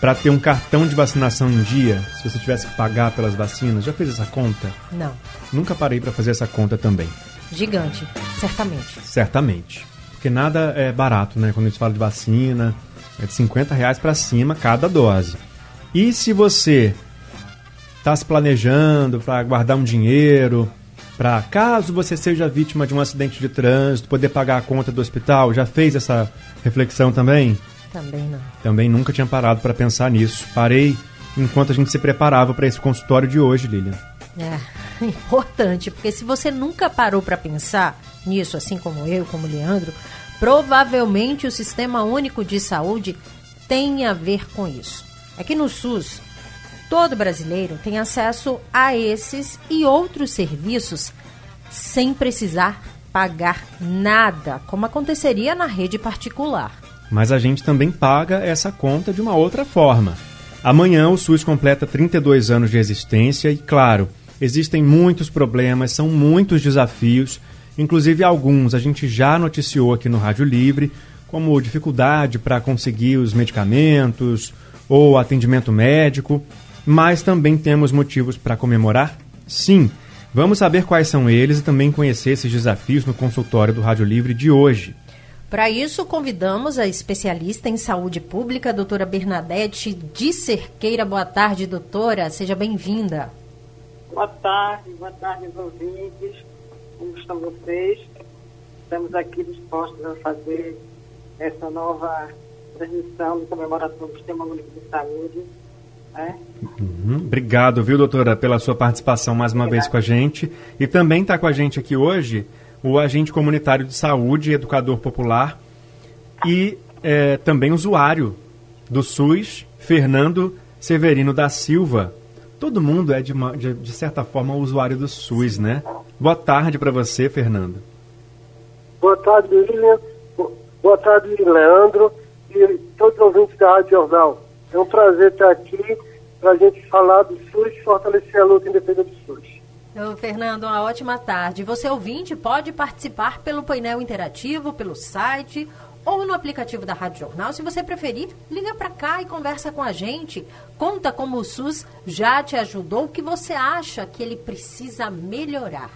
para ter um cartão de vacinação em dia, se você tivesse que pagar pelas vacinas? Já fez essa conta? Não. Nunca parei para fazer essa conta também. Gigante, certamente. Certamente. Porque nada é barato, né? Quando a gente fala de vacina, é de 50 reais para cima cada dose. E se você está se planejando para guardar um dinheiro, para caso você seja vítima de um acidente de trânsito, poder pagar a conta do hospital, já fez essa reflexão também? Também não. Também nunca tinha parado para pensar nisso. Parei enquanto a gente se preparava para esse consultório de hoje, Lilian. É importante, porque se você nunca parou para pensar nisso, assim como eu, como o Leandro, provavelmente o Sistema Único de Saúde tem a ver com isso. Aqui no SUS, todo brasileiro tem acesso a esses e outros serviços sem precisar pagar nada, como aconteceria na rede particular. Mas a gente também paga essa conta de uma outra forma. Amanhã o SUS completa 32 anos de existência e, claro, existem muitos problemas, são muitos desafios, inclusive alguns a gente já noticiou aqui no Rádio Livre, como dificuldade para conseguir os medicamentos ou atendimento médico, mas também temos motivos para comemorar? Sim. Vamos saber quais são eles e também conhecer esses desafios no consultório do Rádio Livre de hoje. Para isso, convidamos a especialista em saúde pública, doutora Bernadette de Cerqueira. Boa tarde, doutora. Seja bem-vinda. Boa tarde, boa tarde, ouvintes. Como estão vocês? Estamos aqui dispostos a fazer essa nova transmissão de comemoração do Sistema Único de Saúde. Né? Uhum. Obrigado, viu, doutora, pela sua participação mais uma Obrigada. vez com a gente. E também está com a gente aqui hoje o agente comunitário de saúde, educador popular e é, também usuário do SUS, Fernando Severino da Silva. Todo mundo é, de, uma, de, de certa forma, usuário do SUS, né? Boa tarde para você, Fernando. Boa tarde, Lilian. Boa tarde, Leandro e todos os ouvintes da Rádio Jornal. É um prazer estar aqui para a gente falar do SUS e fortalecer a luta em defesa do SUS. Ô, Fernando, uma ótima tarde. Você ouvinte pode participar pelo painel interativo, pelo site ou no aplicativo da Rádio Jornal. Se você preferir, liga para cá e conversa com a gente. Conta como o SUS já te ajudou, o que você acha que ele precisa melhorar.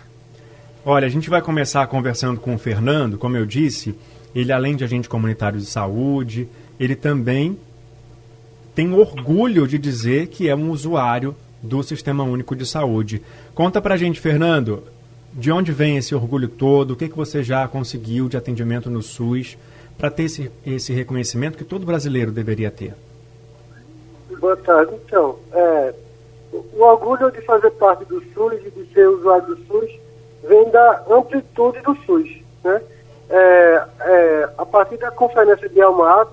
Olha, a gente vai começar conversando com o Fernando, como eu disse, ele além de agente comunitário de saúde, ele também tem orgulho de dizer que é um usuário do Sistema Único de Saúde. Conta pra gente, Fernando, de onde vem esse orgulho todo? O que, que você já conseguiu de atendimento no SUS para ter esse, esse reconhecimento que todo brasileiro deveria ter? Boa tarde. Então, é, o orgulho de fazer parte do SUS e de ser usuário do SUS vem da amplitude do SUS. Né? É, é, a partir da Conferência de Almar,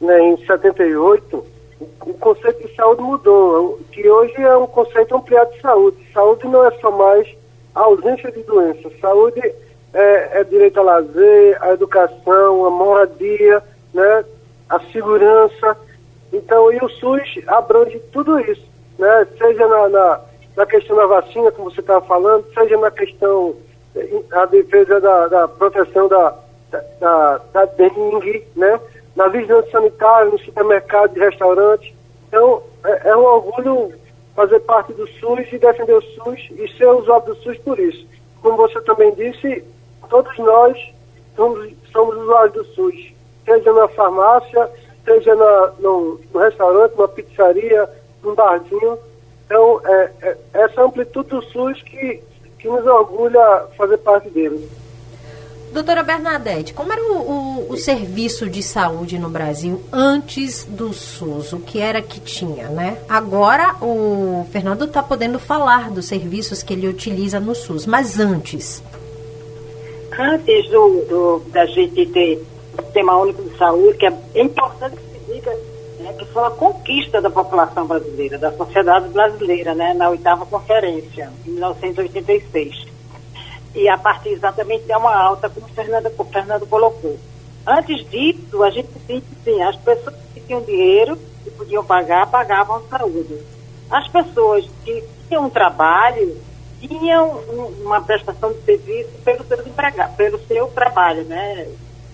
né, em 78, o conceito de saúde mudou, que hoje é um conceito ampliado de saúde. Saúde não é só mais a ausência de doença. Saúde é, é direito ao lazer, à educação, à moradia, né, a segurança. Então, e o SUS abrange tudo isso, né? Seja na, na, na questão da vacina, como você estava falando, seja na questão da defesa da, da proteção da, da, da dengue, né? Na vigilância sanitária, no supermercado e restaurante. Então, é, é, um orgulho fazer parte do SUS e defender o SUS e ser usuário do SUS por isso. Como você também disse, todos nós somos, somos usuários do SUS, seja na farmácia, seja na, no, no restaurante, numa pizzaria, num barzinho. Então, é, é, essa amplitude do SUS que, que nos orgulha fazer parte dele. Doutora Bernadette, como era o, o, o, serviço de saúde no Brasil antes do SUS? O que era que tinha, né? Agora o Fernando está podendo falar dos serviços que ele utiliza no SUS, mas antes? Antes do, do da gente ter o Sistema Único de Saúde, que é importante que se diga né, que foi uma conquista da população brasileira, da sociedade brasileira, né, na oitava conferência, em 1986. E a partir exatamente de uma alta, como Fernando, o Fernando colocou. Antes disso, a gente tinha, sim, as pessoas que tinham dinheiro, que podiam pagar, pagavam saúde. As pessoas que tinham um trabalho, tinham um, uma prestação de serviço pelo seu, pelo seu trabalho, né?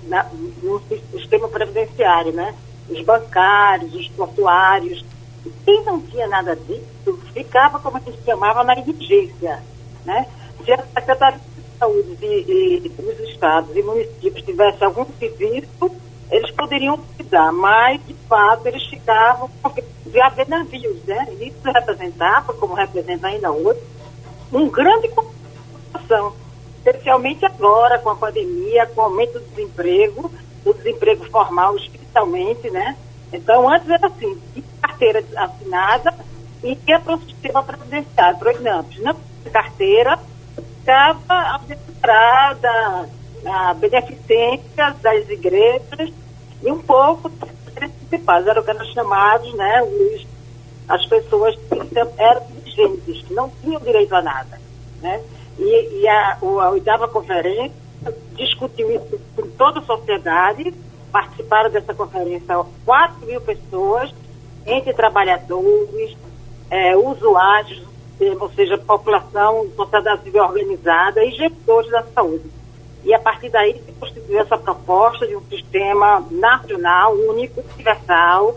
Na, no sistema previdenciário, né? Os bancários, os portuários. E quem não tinha nada disso ficava, como gente chamava, na indigência, né? Se a Secretaria de Saúde de, de, dos estados e municípios tivesse algum serviço, eles poderiam cuidar, mas, de fato, eles ficavam, porque havia navios, né? Isso representava, como representa ainda hoje, um grande complicação, especialmente agora com a pandemia, com o aumento do desemprego, do desemprego formal especialmente, né? Então, antes era assim, carteira assinada e ia para o sistema presidencial, para o INAMPS. Não carteira, estava administrada a beneficência das igrejas e um pouco principais, eram os chamados, né, os, as pessoas que eram indigentes, que não tinham direito a nada. Né? E, e a, a oitava conferência discutiu isso com toda a sociedade, participaram dessa conferência 4 mil pessoas, entre trabalhadores, é, usuários, ou seja, população, sociedade civil organizada e gestores da saúde. E a partir daí se constituiu essa proposta de um sistema nacional, único, universal,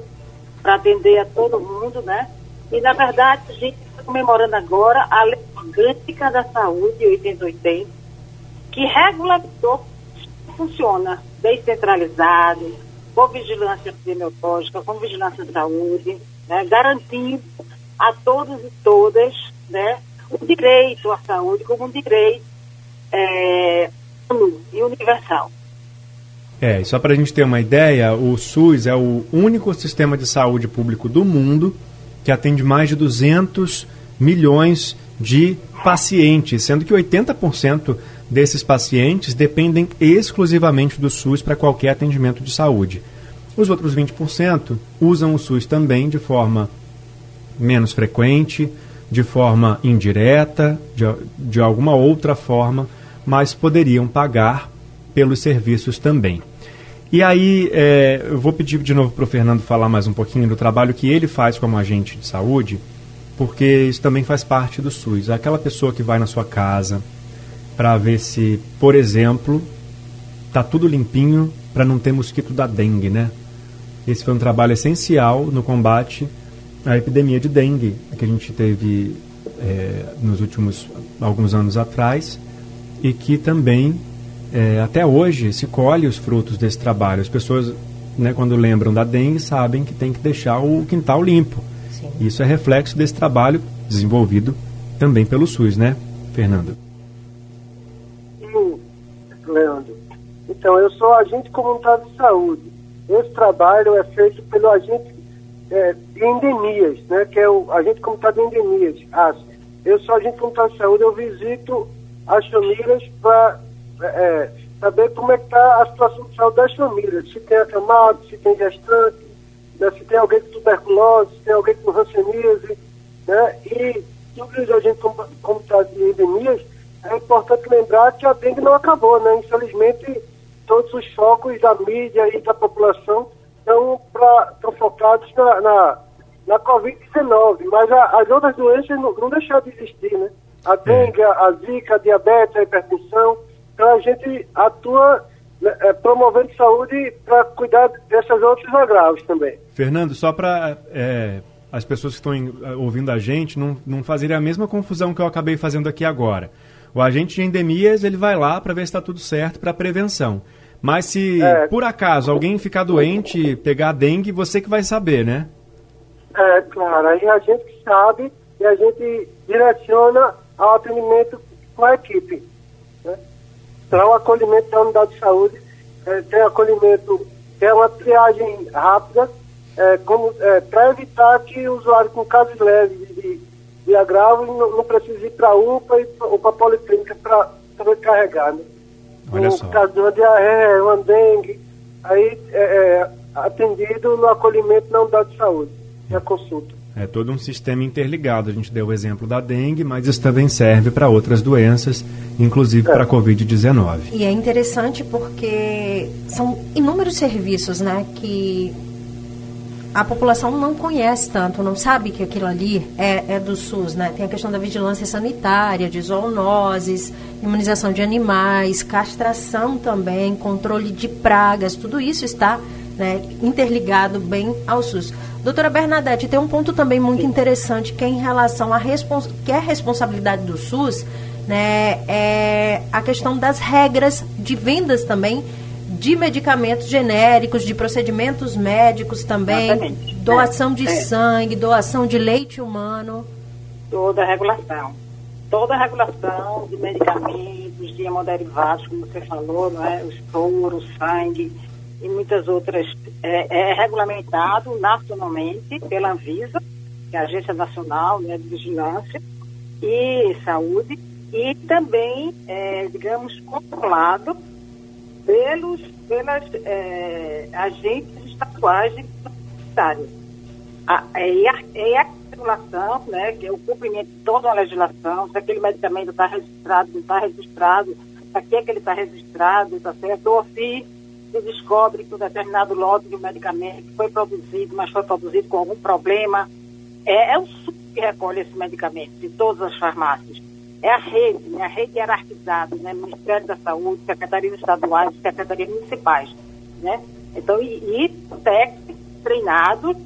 para atender a todo mundo, né? E, na verdade, a gente está comemorando agora a Lei Orgânica da Saúde 8080, que regulamentou funciona descentralizado, com vigilância epidemiológica, com vigilância de saúde, né, garantindo a todos e todas né, o direito à saúde como um direito é, e universal. É, só para a gente ter uma ideia, o SUS é o único sistema de saúde público do mundo que atende mais de 200 milhões de pacientes, sendo que 80% desses pacientes dependem exclusivamente do SUS para qualquer atendimento de saúde. Os outros 20% usam o SUS também de forma menos frequente, de forma indireta, de, de alguma outra forma, mas poderiam pagar pelos serviços também. E aí, é, eu vou pedir de novo para o Fernando falar mais um pouquinho do trabalho que ele faz como agente de saúde, porque isso também faz parte do SUS. Aquela pessoa que vai na sua casa para ver se, por exemplo, tá tudo limpinho para não ter mosquito da dengue, né? Esse foi um trabalho essencial no combate à epidemia de dengue que a gente teve é, nos últimos alguns anos atrás e que também é, até hoje se colhe os frutos desse trabalho. As pessoas, né, quando lembram da dengue, sabem que tem que deixar o quintal limpo. Sim. Isso é reflexo desse trabalho desenvolvido também pelo SUS, né, Fernando? Sim, Leandro. Então, eu sou agente comunitário de saúde. Esse trabalho é feito pelo agente é, de endemias, né, que é o agente comunitário de endemias, AS. Eu sou agente comunitário de saúde, eu visito as famílias para é, é, saber como é que está a situação de saúde das famílias, se tem acamado, se tem gestante, né, se tem alguém com tuberculose, se tem alguém com ranceníase, né, e sobre os agentes comunitários de endemias, é importante lembrar que a dengue não acabou, né, infelizmente todos os focos da mídia e da população estão, estão focados na, na, na Covid-19, mas a, as outras doenças não, não deixaram de existir, né? A dengue, a, zika, a diabetes, a hipertensão. Então a gente atua né, é, promovendo saúde para cuidar dessas outros agravos também. Fernando, só para é, as pessoas que estão em, é, ouvindo a gente não, não fazerem a mesma confusão que eu acabei fazendo aqui agora. O agente de endemias ele vai lá para ver se está tudo certo para prevenção. Mas se é, por acaso alguém ficar doente, pegar dengue, você que vai saber, né? É, claro. Aí a gente sabe e a gente direciona ao atendimento com a equipe. Né? Então, o acolhimento da unidade de saúde é, tem acolhimento, é uma triagem rápida, é, é, para evitar que o usuário com casos leves de, de agravo não, não precise ir para a UPA e, ou para a policlínica para sobrecarregar. Né? Olha só. caso de uma diarreia, uma dengue, aí é, é, atendido no acolhimento na unidade de saúde, na consulta. É todo um sistema interligado. A gente deu o exemplo da dengue, mas isso também serve para outras doenças, inclusive é. para a Covid-19. E é interessante porque são inúmeros serviços né, que a população não conhece tanto, não sabe que aquilo ali é, é do SUS, né? Tem a questão da vigilância sanitária, de zoonoses, imunização de animais, castração também, controle de pragas, tudo isso está né, interligado bem ao SUS. Doutora Bernadette, tem um ponto também muito interessante que é em relação à respons que é a responsabilidade do SUS, né, é a questão das regras de vendas também de medicamentos genéricos, de procedimentos médicos também, Exatamente. doação é, de é. sangue, doação de leite humano. Toda a regulação. Toda a regulação de medicamentos, de hemoderivados, como você falou, não é? os soro, o sangue, e muitas outras, é, é, regulamentado nacionalmente pela Anvisa, que é a Agência Nacional né, de Vigilância e Saúde, e também, é, digamos, controlado pelos, pelas é, agentes estaduais de sanitária. A, é, é a regulação, né, que é o cumprimento de toda a legislação, se aquele medicamento está registrado, não está registrado, para que, é que ele está registrado, está certo, ou se se descobre que um determinado lote de um medicamento foi produzido, mas foi produzido com algum problema, é, é o SUS que recolhe esse medicamento de todas as farmácias. É a rede, né, a rede hierarquizada, né, Ministério da Saúde, Secretarias Estaduais, Secretarias Municipais. Né? Então, e, e técnicos treinados,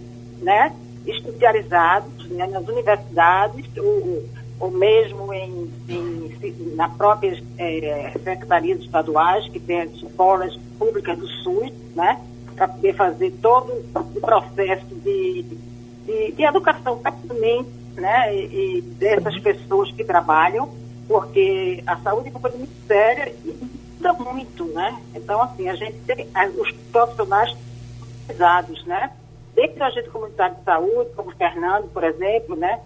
né, especializados né, nas universidades, ou, ou mesmo em, em, na próprias é, secretarias estaduais, que tem as escolas públicas do SUS, né, para poder fazer todo o processo de, de, de educação pertinente né, e, e, dessas pessoas que trabalham, porque a saúde é uma coisa muito séria e muda muito, né? Então, assim, a gente tem os profissionais pesados, né? Desde o agente comunitário de saúde, como o Fernando, por exemplo, né?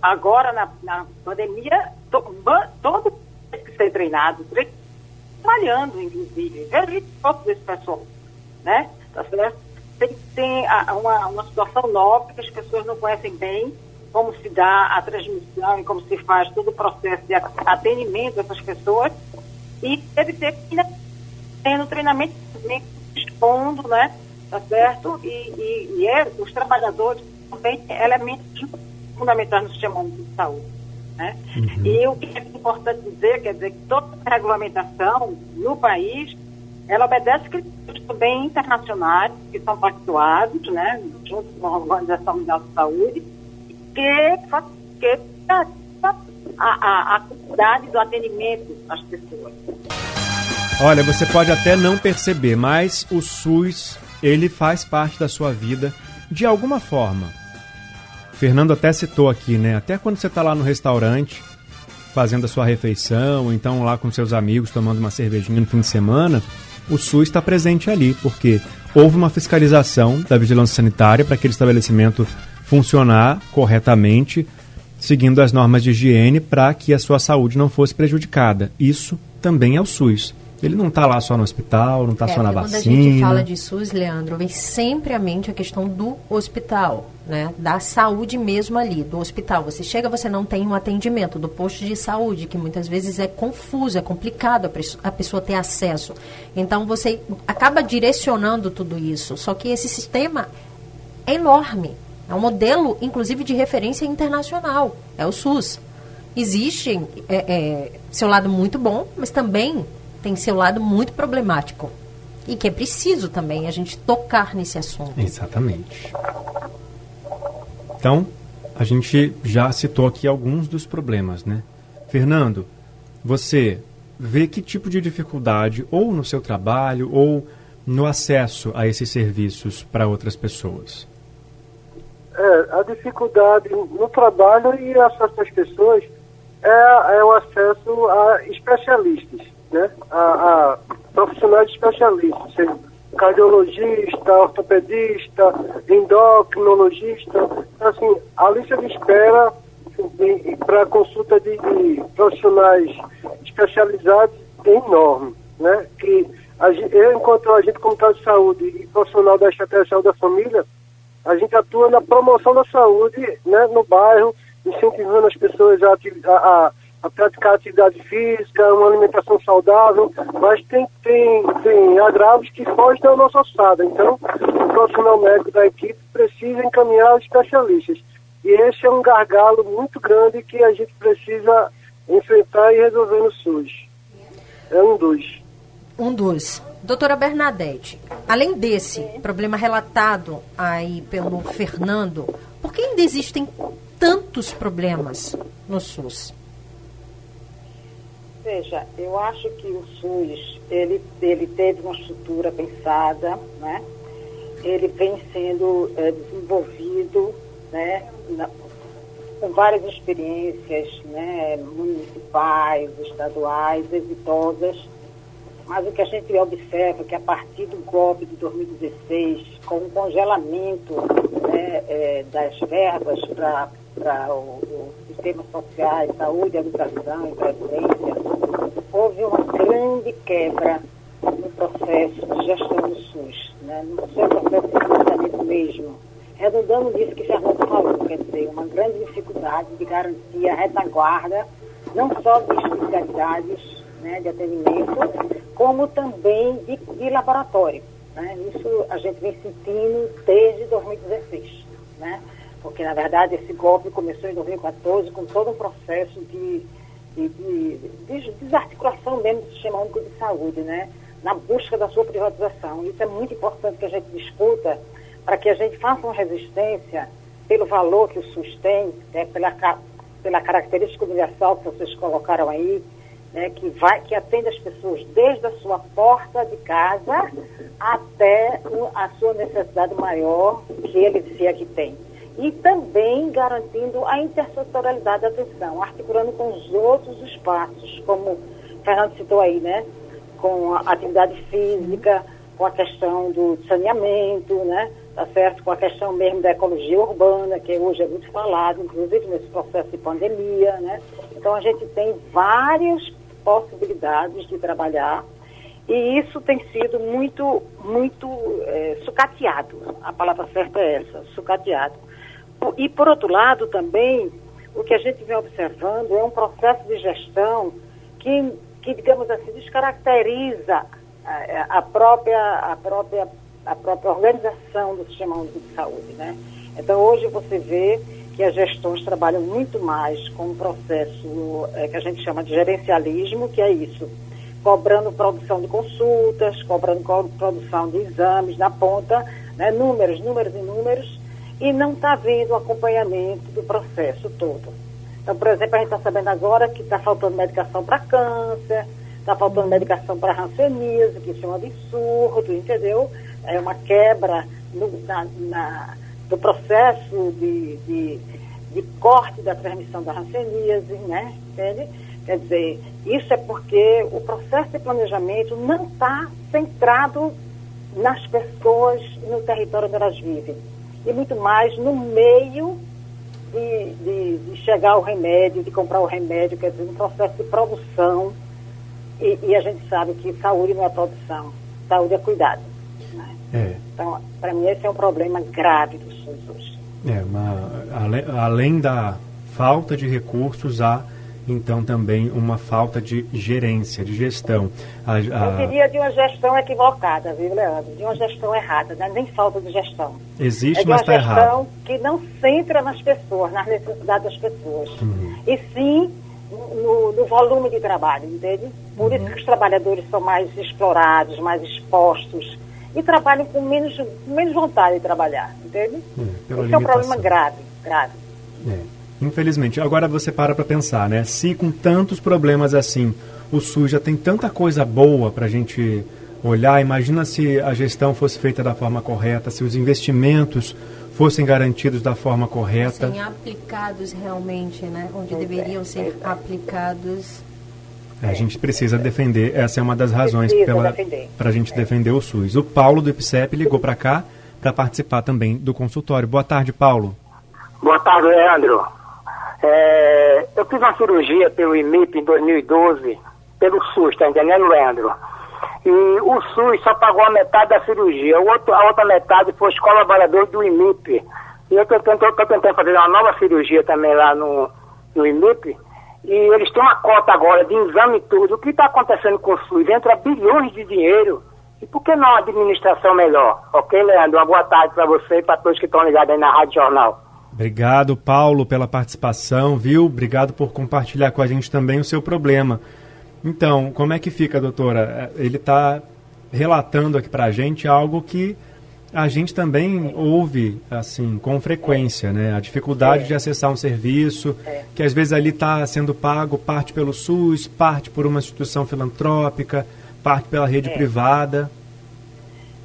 Agora, na, na pandemia, to, todo tem que ser treinado, trabalhando, inclusive. Veja fotos desse pessoal, né? Tá certo? Tem, tem a, uma, uma situação nova que as pessoas não conhecem bem, como se dá a transmissão e como se faz todo o processo de atendimento dessas pessoas. E deve ter tendo treinamento expondo, né? Tá certo? E, e, e é, os trabalhadores também elementos fundamentais no sistema de saúde. Né? Uhum. E o que é importante dizer, quer dizer, que toda a regulamentação no país, ela obedece critérios também internacionais, que são pactuados, né, junto com a Organização Mundial de Saúde, que, que a, a, a qualidade do atendimento às pessoas. Olha, você pode até não perceber, mas o SUS, ele faz parte da sua vida de alguma forma. Fernando até citou aqui, né? Até quando você está lá no restaurante fazendo a sua refeição, então lá com seus amigos tomando uma cervejinha no fim de semana, o SUS está presente ali, porque houve uma fiscalização da vigilância sanitária para aquele estabelecimento funcionar corretamente, seguindo as normas de higiene para que a sua saúde não fosse prejudicada. Isso também é o SUS. Ele não está lá só no hospital, não está é, só na quando vacina. Quando a gente fala de SUS, Leandro, vem sempre à mente a questão do hospital, né? Da saúde mesmo ali, do hospital. Você chega, você não tem um atendimento do posto de saúde, que muitas vezes é confuso, é complicado a pessoa ter acesso. Então você acaba direcionando tudo isso. Só que esse sistema é enorme. É um modelo, inclusive, de referência internacional. É o SUS. Existe é, é, seu lado muito bom, mas também tem seu lado muito problemático. E que é preciso também a gente tocar nesse assunto. Exatamente. Então, a gente já citou aqui alguns dos problemas, né? Fernando, você vê que tipo de dificuldade, ou no seu trabalho, ou no acesso a esses serviços para outras pessoas? É, a dificuldade no trabalho e acesso às pessoas é, é o acesso a especialistas né, a, a profissionais especialistas, seja cardiologista, ortopedista, endocrinologista. Então, assim, a lista de espera para consulta de, de, profissionais especializados é enorme, né? Que eu, enquanto agente comunitário de saúde e profissional da estratégia de saúde da família, a gente atua na promoção da saúde né, no bairro, incentivando as pessoas a, a, a praticar atividade física, uma alimentação saudável, mas tem, tem, tem agravos que fogem da nossa alçada. Então, o profissional médico da equipe precisa encaminhar os especialistas. E esse é um gargalo muito grande que a gente precisa enfrentar e resolver no SUS. É um dos. Um dos. Doutora Bernadette, além desse problema relatado aí pelo Fernando, por que ainda existem tantos problemas no SUS? Veja, eu acho que o SUS, ele, ele teve uma estrutura pensada, né? Ele vem sendo é, desenvolvido, né? Na, com várias experiências, né? Municipais, estaduais, exitosas, mas o que a gente observa é que a partir do golpe de 2016, com o congelamento né, é, das verbas para os sistemas sociais, saúde, educação e previdência, houve uma grande quebra no processo de gestão do SUS, né, no seu processo de financiamento mesmo. Redundando nisso que Fernando falou, quer dizer, uma grande dificuldade de garantir a retaguarda, não só de especialidades né, de atendimento, como também de, de laboratório. Né? Isso a gente vem sentindo desde 2016, né? porque na verdade esse golpe começou em 2014 com todo um processo de, de, de, de desarticulação mesmo do sistema único de saúde, né? na busca da sua privatização. Isso é muito importante que a gente discuta para que a gente faça uma resistência pelo valor que o SUS tem, né? pela, pela característica universal que vocês colocaram aí, né, que, vai, que atende as pessoas desde a sua porta de casa até a sua necessidade maior que ele se é que tem. E também garantindo a intersetorialidade da atenção, articulando com os outros espaços, como o Fernando citou aí, né? Com a atividade física, com a questão do saneamento, né? Tá certo? Com a questão mesmo da ecologia urbana, que hoje é muito falado, inclusive nesse processo de pandemia, né? Então a gente tem vários possibilidades de trabalhar e isso tem sido muito, muito é, sucateado. A palavra certa é essa, sucateado. E, por outro lado, também, o que a gente vem observando é um processo de gestão que, que digamos assim, descaracteriza a, a, própria, a, própria, a própria organização do Sistema Único de Saúde. Né? Então, hoje você vê que as gestões trabalham muito mais com um processo é, que a gente chama de gerencialismo, que é isso, cobrando produção de consultas, cobrando produção de exames na ponta, né, números, números e números, e não está havendo acompanhamento do processo todo. Então, por exemplo, a gente está sabendo agora que está faltando medicação para câncer, está faltando medicação para ranceníase, que isso é um absurdo, entendeu? É uma quebra no, na, na do processo de, de, de, corte da transmissão da hanseníase, né? Entende? Quer dizer, isso é porque o processo de planejamento não está centrado nas pessoas no território onde elas vivem. E muito mais no meio de, de, de chegar ao remédio, de comprar o remédio, quer dizer, no processo de produção. E, e a gente sabe que saúde não é produção, saúde é cuidado. Né? É. Então, para mim, esse é um problema grave do SUS hoje. É, uma, além, além da falta de recursos, há então também uma falta de gerência, de gestão. A, a... Eu diria de uma gestão equivocada, viu, Leandro? De uma gestão errada, né? nem falta de gestão. Existe, é mas está errado. uma gestão que não centra nas pessoas, nas necessidades das pessoas. Uhum. E sim no, no, volume de trabalho, entende? Por uhum. isso que os trabalhadores são mais explorados, mais expostos e trabalham com menos, menos vontade de trabalhar, entende? É, Esse é um problema grave, grave. É. Infelizmente. Agora você para para pensar, né? Se com tantos problemas assim, o SUS já tem tanta coisa boa para a gente olhar, imagina se a gestão fosse feita da forma correta, se os investimentos fossem garantidos da forma correta. Fossem aplicados realmente, né? Onde deveriam ser aplicados é, a gente precisa defender, essa é uma das razões para a gente é. defender o SUS. O Paulo do IPSEP ligou para cá para participar também do consultório. Boa tarde, Paulo. Boa tarde, Leandro. É, eu fiz uma cirurgia pelo IMIP em 2012, pelo SUS, tá entendendo, Leandro? E o SUS só pagou a metade da cirurgia, outro, a outra metade foi os colaboradores do IMIP. E eu estou tentando fazer uma nova cirurgia também lá no, no IMIP. E eles têm uma cota agora de exame e tudo. O que está acontecendo com o SUS? Entra bilhões de dinheiro. E por que não uma administração melhor? Ok, Leandro? Uma boa tarde para você e para todos que estão ligados aí na Rádio Jornal. Obrigado, Paulo, pela participação, viu? Obrigado por compartilhar com a gente também o seu problema. Então, como é que fica, doutora? Ele está relatando aqui para a gente algo que a gente também ouve assim com frequência, né? A dificuldade é. de acessar um serviço é. que às vezes ali está sendo pago parte pelo SUS, parte por uma instituição filantrópica, parte pela rede é. privada.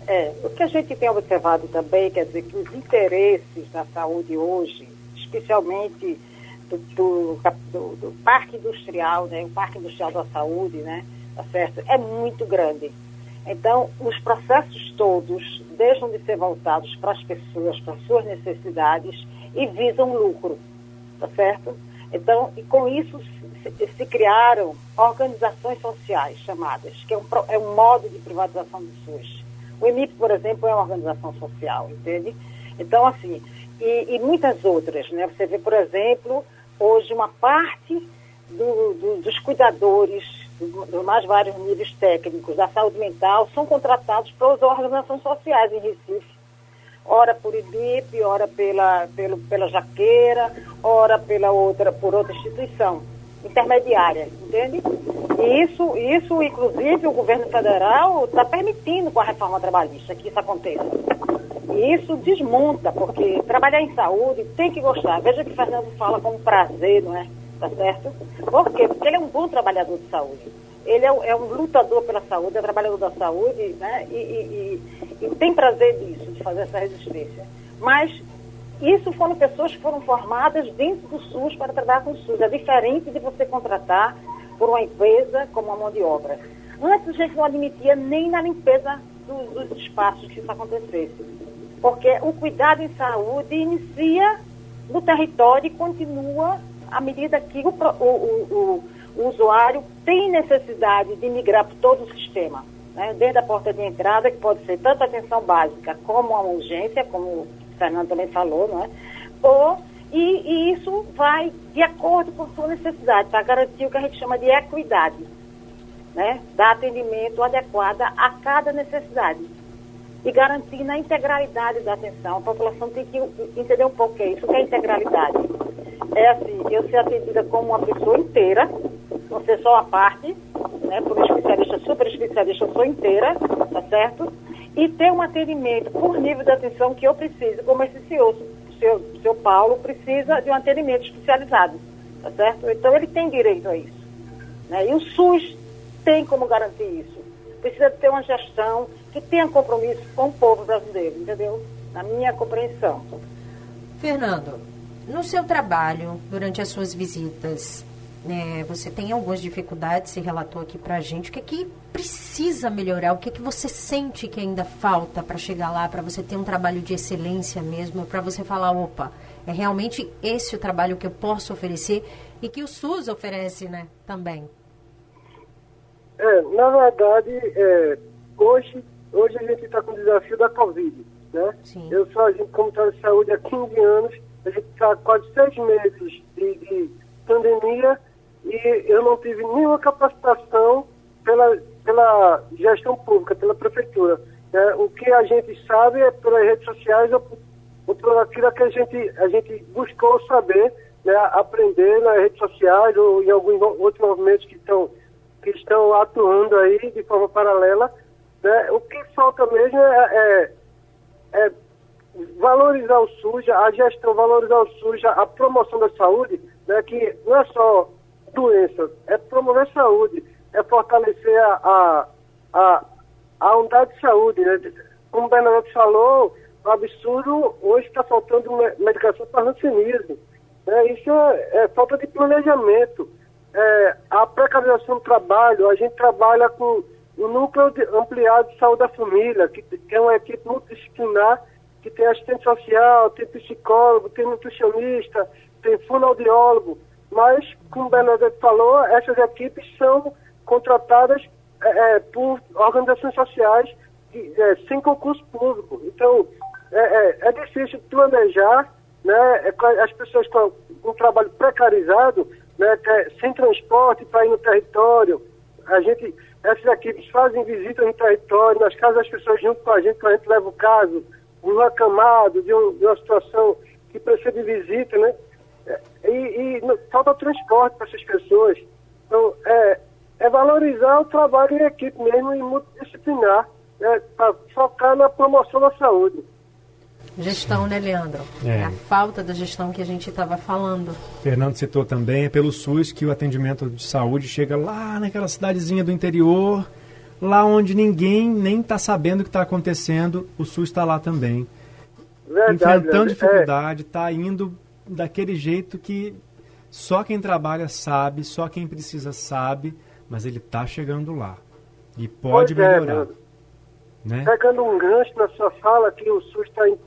É, o que a gente tem observado também, quer dizer, que os interesses da saúde hoje, especialmente do, do, do, do parque industrial, né, o parque industrial da saúde, né, tá certo, é muito grande. Então, os processos todos deixam de ser voltados para as pessoas, para as suas necessidades e visam lucro, tá certo? Então, e com isso se, se criaram organizações sociais chamadas, que é um, é um modo de privatização do SUS. O EMIP, por exemplo, é uma organização social, entende? Então, assim, e, e muitas outras, né? Você vê, por exemplo, hoje uma parte do, do, dos cuidadores dos mais vários níveis técnicos da saúde mental são contratados pelas organizações sociais em Recife. Ora por IBIP, ora pela, pelo, pela Jaqueira, ora pela outra, por outra instituição intermediária, entende? E isso, isso inclusive, o governo federal está permitindo com a reforma trabalhista que isso aconteça. E isso desmonta, porque trabalhar em saúde tem que gostar. Veja que Fernando fala com prazer, não é? Tá certo? Por quê? Porque ele é um bom trabalhador de saúde. Ele é um, é um lutador pela saúde, é trabalhador da saúde, né? E, e, e, e tem prazer disso, de fazer essa resistência. Mas isso foram pessoas que foram formadas dentro do SUS para trabalhar com o SUS. É diferente de você contratar por uma empresa como uma mão de obra. Antes a gente não admitia nem na limpeza dos, dos espaços que isso acontecesse. Porque o cuidado em saúde inicia no território e continua à medida que o, o, o, o usuário tem necessidade de migrar por todo o sistema. Né? Desde a porta de entrada, que pode ser tanto atenção básica como uma urgência, como Fernando também falou, não é? Ou, e, e isso vai de acordo com sua necessidade, para garantir o que a gente chama de equidade, né? Dar atendimento adequado a cada necessidide. E garantir na integralidade da atenção. A população tem que entender um pouco o que é isso, o que é integralidade. É assim, eu ser atendida como uma pessoa inteira, não ser só a parte, né? Por um especialista, super especialista, eu sou inteira, tá certo? E ter um atendimento por nível de atenção que eu preciso, como esse senhor, seu, seu Paulo, precisa de um atendimento especializado, tá certo? Então ele tem direito a isso. Né? E o SUS tem como garantir isso. Precisa ter uma gestão que tenha compromisso com o povo brasileiro, entendeu? Na minha compreensão. Fernando, no seu trabalho, durante as suas visitas, é, você tem algumas dificuldades, se relatou aqui para a gente. O que é que precisa melhorar? O que é que você sente que ainda falta para chegar lá, para você ter um trabalho de excelência mesmo, para você falar, opa, é realmente esse o trabalho que eu posso oferecer e que o SUS oferece, né, também? É, na verdade, é, hoje, hoje a gente está com o desafio da Covid, né? Sim. Eu sou agente comunitário de saúde há 15 anos, a gente está quase seis meses de, de pandemia e eu não tive nenhuma capacitação pela, pela gestão pública, pela prefeitura. É, o que a gente sabe é pelas redes sociais ou, ou por aquilo que a gente, a gente buscou saber, né, aprender nas redes sociais ou em alguns outros movimentos que estão, que estão atuando aí de forma paralela. Né, o que falta mesmo é, é, é valorizar o SUS, a gestão, valorizar o SUS, a promoção da saúde, né, que não é só doença, é promover saúde, é fortalecer a, a, a, a unidade de saúde. Né? Como o Bernardo falou, o absurdo, hoje está faltando medicação para rancenismo. Né? Isso é, é, falta de planejamento. É, a precarização do trabalho, a gente trabalha com o núcleo de, ampliado de saúde da família, que, que é uma equipe multidisciplinar, que tem assistente social, tem psicólogo, tem nutricionista, tem fonoaudiólogo, mas, como o Bernadette falou, essas equipes são contratadas é, é, por organizações sociais que, é, sem concurso público. Então, é, é, é difícil planejar, né, as pessoas com um trabalho precarizado, né, sem transporte para ir no território. A gente, essas equipes fazem visitas no território, nas casas das pessoas junto com a gente, quando a gente leva o caso, um acamado de, um, de uma situação que precisa de visita, né? E, e falta transporte para essas pessoas. Então, é, é valorizar o trabalho em equipe mesmo e multidisciplinar, né, para focar na promoção da saúde. Gestão, né, Leandro? É. é a falta da gestão que a gente estava falando. Fernando citou também, é pelo SUS que o atendimento de saúde chega lá naquela cidadezinha do interior, lá onde ninguém nem está sabendo o que está acontecendo, o SUS está lá também. Verdade, Enfrentando é. dificuldade, está indo daquele jeito que só quem trabalha sabe, só quem precisa sabe, mas ele está chegando lá. E pode pois é, melhorar. É, né? Pegando um gancho na sua fala, que o SUS está em,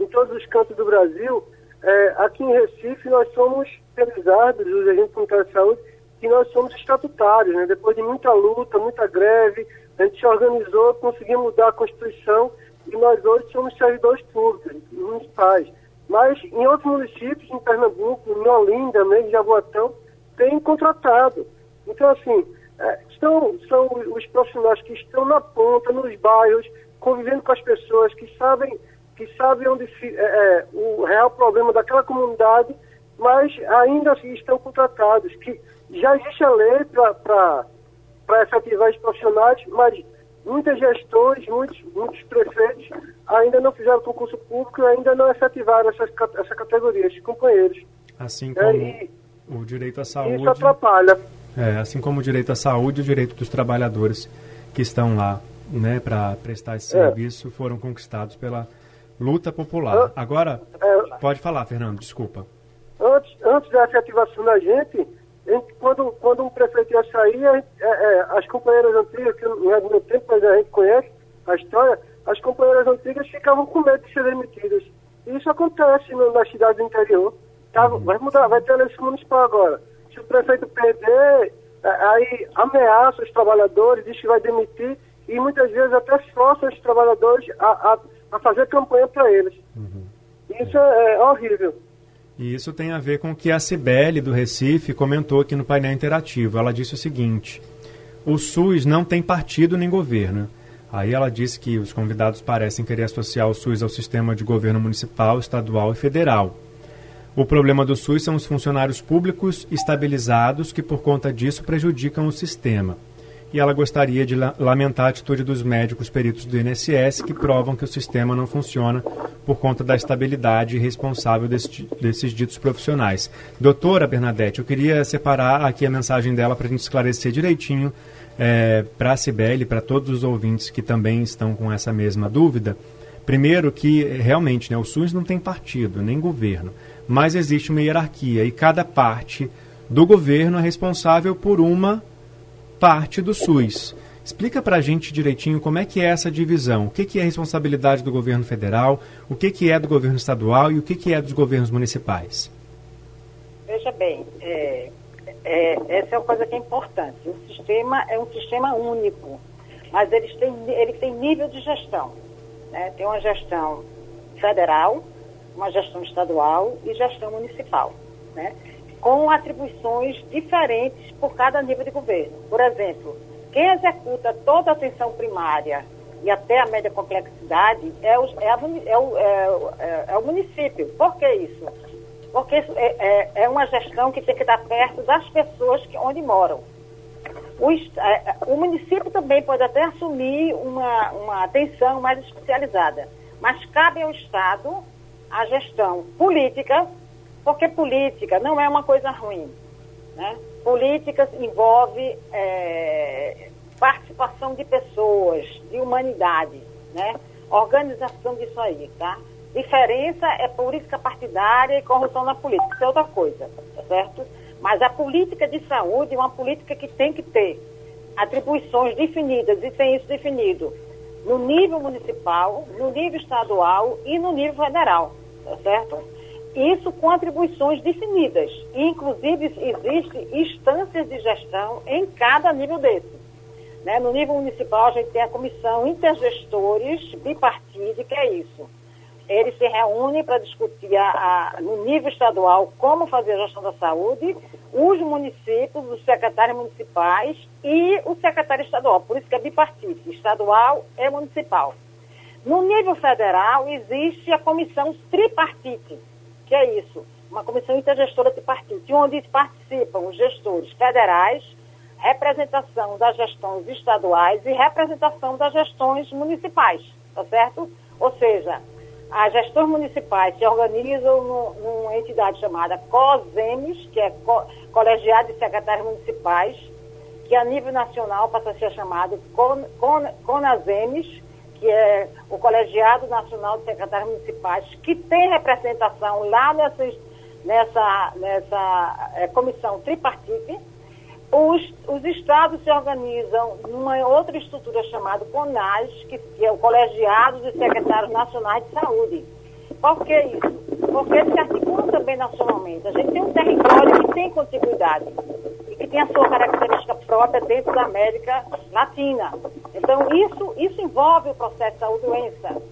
em todos os cantos do Brasil, é, aqui em Recife nós somos realizados, os agentes comunitários de saúde, que nós somos estatutários, né? Depois de muita luta, muita greve, a gente se organizou, conseguimos mudar a Constituição e nós hoje somos servidores públicos, municipais. Mas em outros municípios, em Pernambuco, em Olinda, mesmo, em Jaboatão, tem contratado. Então, assim, é, são, são os profissionais que estão na ponta, nos bairros, convivendo com as pessoas, que sabem, que sabem onde é, é, o real problema daquela comunidade, mas ainda assim estão contratados, que já existe a lei para efetivar os profissionais, mas muitas gestões, muitos, muitos prefeitos ainda não fizeram concurso público e ainda não efetivaram essas, essa categoria, esses companheiros. Assim como é, e, o direito à saúde. Isso atrapalha. É, assim como o direito à saúde e o direito dos trabalhadores que estão lá né, para prestar esse é. serviço foram conquistados pela luta popular. Agora, é, pode falar, Fernando, desculpa. Antes, antes da efetivação da gente, gente quando, quando um prefeito ia sair, é, é, as companheiras antigas, que não é do meu tempo, mas a gente conhece a história, as companheiras antigas ficavam com medo de ser demitidas. E isso acontece no, nas cidades do interior. Tá, vai mudar, vai ter eleição municipal agora se o prefeito perder, é, aí ameaça os trabalhadores, diz que vai demitir e muitas vezes até força os trabalhadores a, a, a fazer campanha para eles. Uhum. Isso é, é, horrível. E isso tem a ver com o que a Cibele do Recife comentou aqui no painel interativo. Ela disse o seguinte: o SUS não tem partido nem governo. Aí ela disse que os convidados parecem querer associar o SUS ao sistema de governo municipal, estadual e federal. O problema do SUS são os funcionários públicos estabilizados que, por conta disso, prejudicam o sistema. E ela gostaria de lamentar a atitude dos médicos peritos do INSS que provam que o sistema não funciona por conta da estabilidade responsável desse, desses ditos profissionais. Doutora Bernadette, eu queria separar aqui a mensagem dela para a gente esclarecer direitinho é, para a Cibele, para todos os ouvintes que também estão com essa mesma dúvida. Primeiro que realmente né, o SUS não tem partido, nem governo mas existe uma hierarquia e cada parte do governo é responsável por uma parte do SUS. Explica para a gente direitinho como é que é essa divisão. O que, que é responsabilidade do governo federal, o que, que é do governo estadual e o que, que é dos governos municipais. Veja bem, é, é, essa é uma coisa que é importante. O sistema é um sistema único, mas ele tem, ele tem nível de gestão. Né? Tem uma gestão federal, uma gestão estadual e gestão municipal, né? Com atribuições diferentes por cada nível de governo. Por exemplo, quem executa toda a atenção primária e até a média complexidade é o, é, a, é, o, é, é o, município. Por que isso? Porque isso é, é, é, uma gestão que tem que estar perto das pessoas que, onde moram. O, é, o município também pode até assumir uma, uma atenção mais especializada, mas cabe ao Estado a gestão política, porque política não é uma coisa ruim. Né? Política envolve é, participação de pessoas, de humanidade, né? organização disso aí, tá? Diferença é política partidária e corrupção na política, isso é outra coisa, tá certo? Mas a política de saúde é uma política que tem que ter atribuições definidas, e tem isso definido no nível municipal, no nível estadual e no nível federal tá certo? Isso com atribuições definidas. E, inclusive, existem instâncias de gestão em cada nível desse. Né? No nível municipal, a gente tem a comissão intergestores bipartite, que é isso. Eles se reúnem para discutir a, a, no nível estadual como fazer a gestão da saúde, os municípios, os secretários municipais e o secretário estadual. Por isso que é bipartite, estadual e municipal. No nível federal, existe a comissão tripartite, que é isso, uma comissão intergestora tripartite, onde participam os gestores federais, representação das gestões estaduais e representação das gestões municipais, tá certo? Ou seja, as gestões municipais se organizam numa entidade chamada COSEMES, que é Co Colegiado de Secretários Municipais, que a nível nacional passa a ser chamado CON, CON, CONASEMES, que é o Colegiado Nacional de Secretários Municipais, que tem representação lá nessa, nessa, é, comissão tripartite, os, os estados se organizam numa outra estrutura chamada CONAS, que, que é o Colegiado de Secretários Nacionais de Saúde. Por que isso? Porque eles se articulam também nacionalmente. A gente tem um território que tem contiguidade tem a sua característica própria dentro da América Latina. Então, isso, isso envolve o processo de saúde-doença.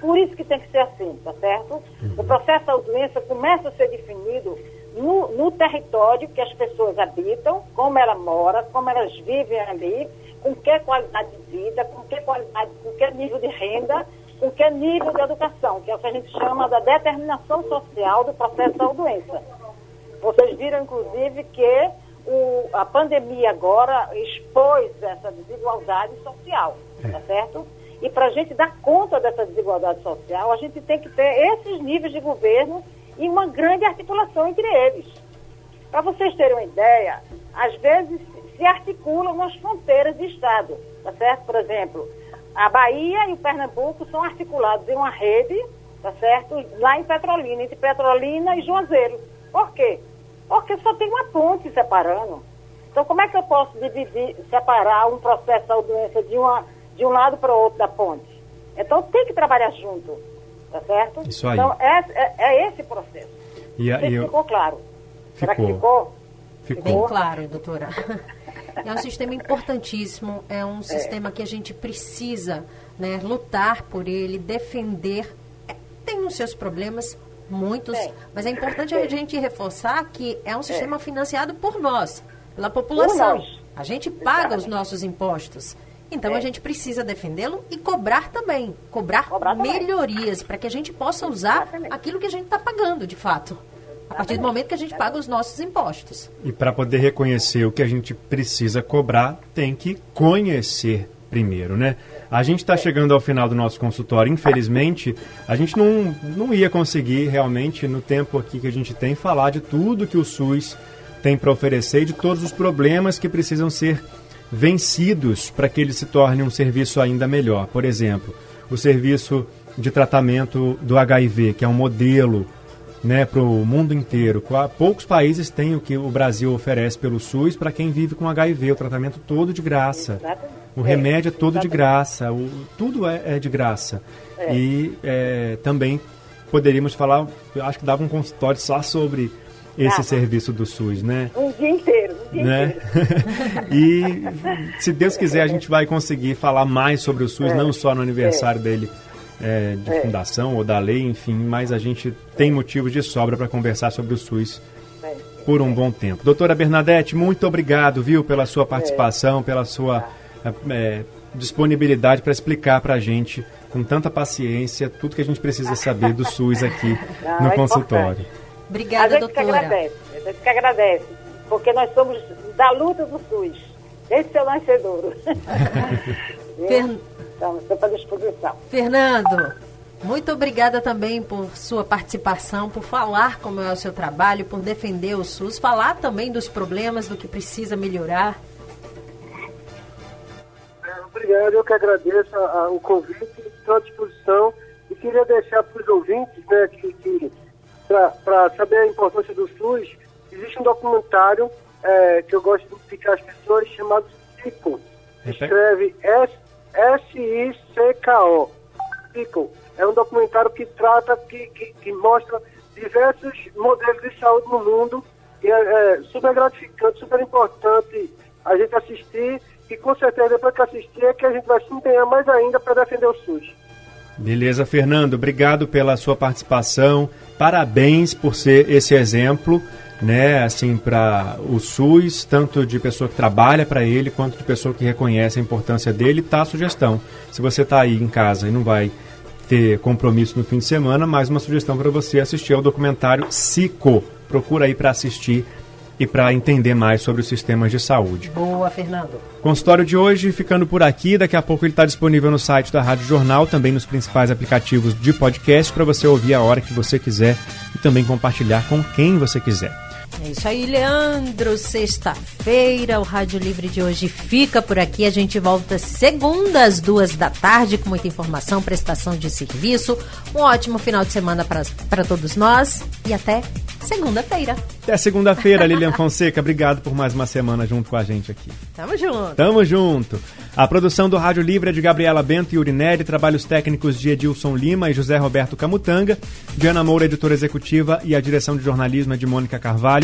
Por isso que tem que ser assim, tá certo? O processo de saúde-doença começa a ser definido no, no território que as pessoas habitam, como ela mora, como elas vivem ali, com que qualidade de vida, com que qualidade, com que nível de renda, com que nível de educação, que é o que a gente chama da determinação social do processo da doença. Vocês viram, inclusive, que o, a pandemia agora expôs essa desigualdade social, é. tá certo? E para a gente dar conta dessa desigualdade social, a gente tem que ter esses níveis de governo e uma grande articulação entre eles. Para vocês terem uma ideia, às vezes se articulam nas fronteiras de Estado, tá certo? Por exemplo, a Bahia e o Pernambuco são articulados em uma rede, tá certo? Lá em Petrolina, entre Petrolina e Juazeiro. Por quê? Porque só tem uma ponte separando. Então, como é que eu posso dividir, separar um processo de doença de, uma, de um lado para o outro da ponte? Então, tem que trabalhar junto. Tá certo? Isso aí. Então, é, é, é esse processo. E a, eu... ficou claro? Ficou. Será que ficou? Ficou. Bem claro, doutora. É um sistema importantíssimo, é um sistema que a gente precisa né, lutar por ele, defender. É, tem os seus problemas, muitos, Tem. mas é importante a gente reforçar que é um sistema É. financiado por nós, pela população. nós. A gente paga os Exatamente. nossos impostos. Então É. a gente precisa defendê-lo e cobrar também, cobrar, Cobrar melhorias para que a gente possa usar Exatamente. aquilo que a gente está pagando, de fato. A partir do momento que a gente paga os nossos impostos. E para poder reconhecer o que a gente precisa cobrar, tem que conhecer primeiro, né? A gente está chegando ao final do nosso consultório. Infelizmente, a gente não, não ia conseguir realmente, no tempo aqui que a gente tem, falar de tudo que o SUS tem para oferecer e de todos os problemas que precisam ser vencidos para que ele se torne um serviço ainda melhor. Por exemplo, o serviço de tratamento do HIV, que é um modelo né, para o mundo inteiro. Poucos países têm o que o Brasil oferece pelo SUS para quem vive com HIV, o tratamento todo de graça. Exatamente. O remédio é todo de exatamente. graça, o, tudo é, é de graça. E é, também poderíamos falar, eu acho que dava um consultório só sobre esse Dava. serviço do SUS, né? Um dia inteiro, um dia né? inteiro. e se Deus quiser a gente vai conseguir falar mais sobre o SUS, não só no aniversário dele é, de fundação ou da lei, enfim, mas a gente tem motivos de sobra para conversar sobre o SUS É. por um bom tempo. Doutora Bernadette, muito obrigado, viu, pela sua participação, pela sua é, disponibilidade para explicar para a gente com tanta paciência tudo que a gente precisa saber do SUS aqui Não, no é consultório. importante. A Obrigada, gente que doutora. agradece, a gente que agradece, porque nós somos da luta do SUS. Esse é o nascedouro. Fer- Estamos sempre à disposição. Fernando, muito obrigada também por sua participação, por falar como é o seu trabalho, por defender o SUS, falar também dos problemas, do que precisa melhorar. É, Obrigado, eu que agradeço a- a- o convite, estou à disposição e queria deixar para os ouvintes, né, que, que para saber a importância do SUS, existe um documentário é, que eu gosto de indicar às pessoas chamado SICO. Repete. Escreve S- S-I-C-K-O. SICO. É um documentário que trata, que, que, que mostra diversos modelos de saúde no mundo e é, é super gratificante, super importante a gente assistir que com certeza depois que assistir é que a gente vai se empenhar mais ainda para defender o SUS. Beleza, Fernando, obrigado pela sua participação. Parabéns por ser esse exemplo, né, assim, para o SUS, tanto de pessoa que trabalha para ele, quanto de pessoa que reconhece a importância dele. Tá a sugestão. Se você está aí em casa e não vai ter compromisso no fim de semana, mais uma sugestão para você assistir ao documentário Cico. Procura aí para assistir e para entender mais sobre os sistemas de saúde. Boa, Fernando. Consultório de hoje ficando por aqui. Daqui a pouco ele está disponível no site da Rádio Jornal, também nos principais aplicativos de podcast, para você ouvir a hora que você quiser e também compartilhar com quem você quiser. É isso aí, Leandro. Sexta-feira, o Rádio Livre de hoje fica por aqui. A gente volta segunda às duas da tarde com muita informação, prestação de serviço. Um ótimo final de semana para todos nós e até segunda-feira. Até segunda-feira, Lilian Fonseca. Obrigado por mais uma semana junto com a gente aqui. Tamo junto. Tamo junto. A produção do Rádio Livre é de Gabriela Bento e Urineri, trabalhos técnicos de Edilson Lima e José Roberto Camutanga, Diana Moura, editora executiva, e a direção de jornalismo é de Mônica Carvalho.